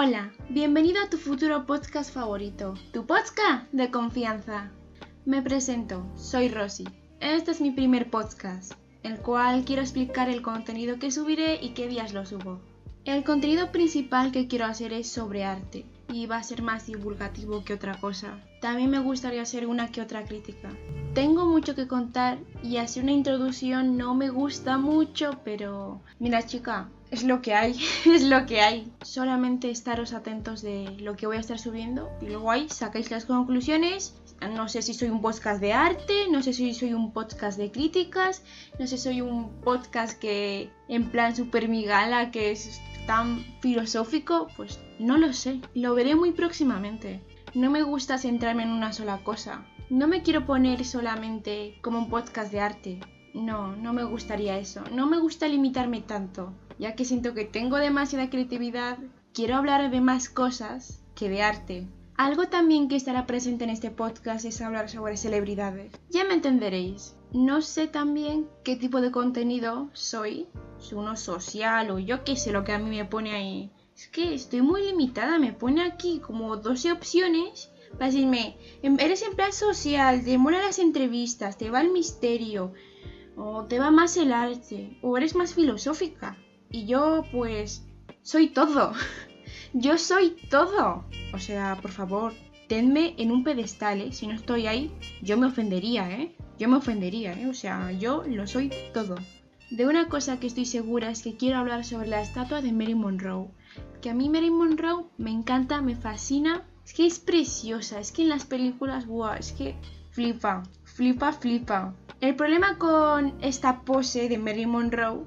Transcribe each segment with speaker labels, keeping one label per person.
Speaker 1: Hola, bienvenido a tu futuro podcast favorito, tu podcast de confianza. Me presento, soy Rosy. Este es mi primer podcast, el cual quiero explicar el contenido que subiré y qué días lo subo. El contenido principal que quiero hacer es sobre arte y va a ser más divulgativo que otra cosa. También me gustaría hacer una que otra crítica. Tengo mucho que contar y así una introducción no me gusta mucho, pero mira chica, es lo que hay, es lo que hay. Solamente estaros atentos de lo que voy a estar subiendo y luego ahí sacáis las conclusiones. No sé si soy un podcast de arte, no sé si soy un podcast de críticas, no sé si soy un podcast que en plan super migala que es tan filosófico, pues no lo sé. Lo veré muy próximamente. No me gusta centrarme en una sola cosa. No me quiero poner solamente como un podcast de arte. No, no me gustaría eso. No me gusta limitarme tanto ya que siento que tengo demasiada creatividad, quiero hablar de más cosas que de arte. Algo también que estará presente en este podcast es hablar sobre celebridades. Ya me entenderéis. No sé también qué tipo de contenido soy, si uno social o yo qué sé lo que a mí me pone ahí. Es que estoy muy limitada, me pone aquí como 12 opciones para decirme, em, eres en plan social, te molan las entrevistas, te va el misterio, o te va más el arte, o eres más filosófica. Y yo pues soy todo. Yo soy todo. O sea, por favor, tenme en un pedestal, ¿eh? Si no estoy ahí, yo me ofendería, ¿eh? Yo me ofendería, ¿eh? O sea, yo lo soy todo. De una cosa que estoy segura es que quiero hablar sobre la estatua de Mary Monroe. Que a mí Mary Monroe me encanta, me fascina. Es que es preciosa, es que en las películas, wow, es que flipa, flipa, flipa. El problema con esta pose de Mary Monroe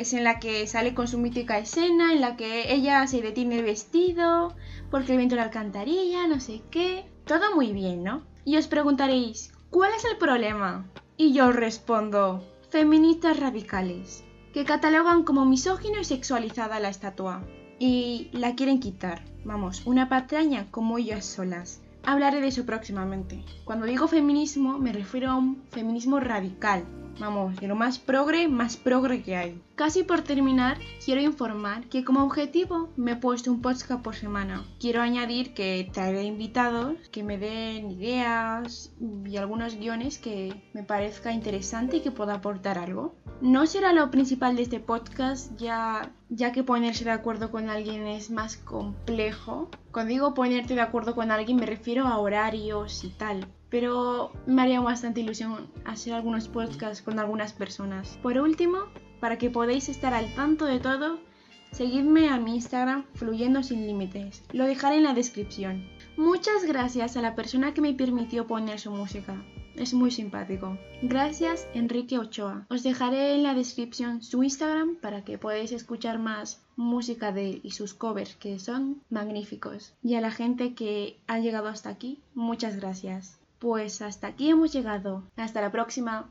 Speaker 1: es en la que sale con su mítica escena, en la que ella se detiene el vestido, porque el viento la alcantarilla, no sé qué. Todo muy bien, ¿no? Y os preguntaréis, ¿cuál es el problema? Y yo os respondo, feministas radicales, que catalogan como misógino y sexualizada la estatua. Y la quieren quitar. Vamos, una patraña como ellas solas. Hablaré de eso próximamente. Cuando digo feminismo me refiero a un feminismo radical, Vamos, lo más progre, más progre que hay. Casi por terminar, quiero informar que como objetivo me he puesto un podcast por semana. Quiero añadir que traeré invitados que me den ideas y algunos guiones que me parezca interesante y que pueda aportar algo. No será lo principal de este podcast, ya, ya que ponerse de acuerdo con alguien es más complejo. Cuando digo ponerte de acuerdo con alguien me refiero a horarios y tal pero me haría bastante ilusión hacer algunos podcasts con algunas personas. Por último, para que podáis estar al tanto de todo, seguidme a mi Instagram Fluyendo sin Límites. Lo dejaré en la descripción. Muchas gracias a la persona que me permitió poner su música. Es muy simpático. Gracias Enrique Ochoa. Os dejaré en la descripción su Instagram para que podáis escuchar más música de él y sus covers que son magníficos. Y a la gente que ha llegado hasta aquí, muchas gracias. Pues hasta aquí hemos llegado. Hasta la próxima.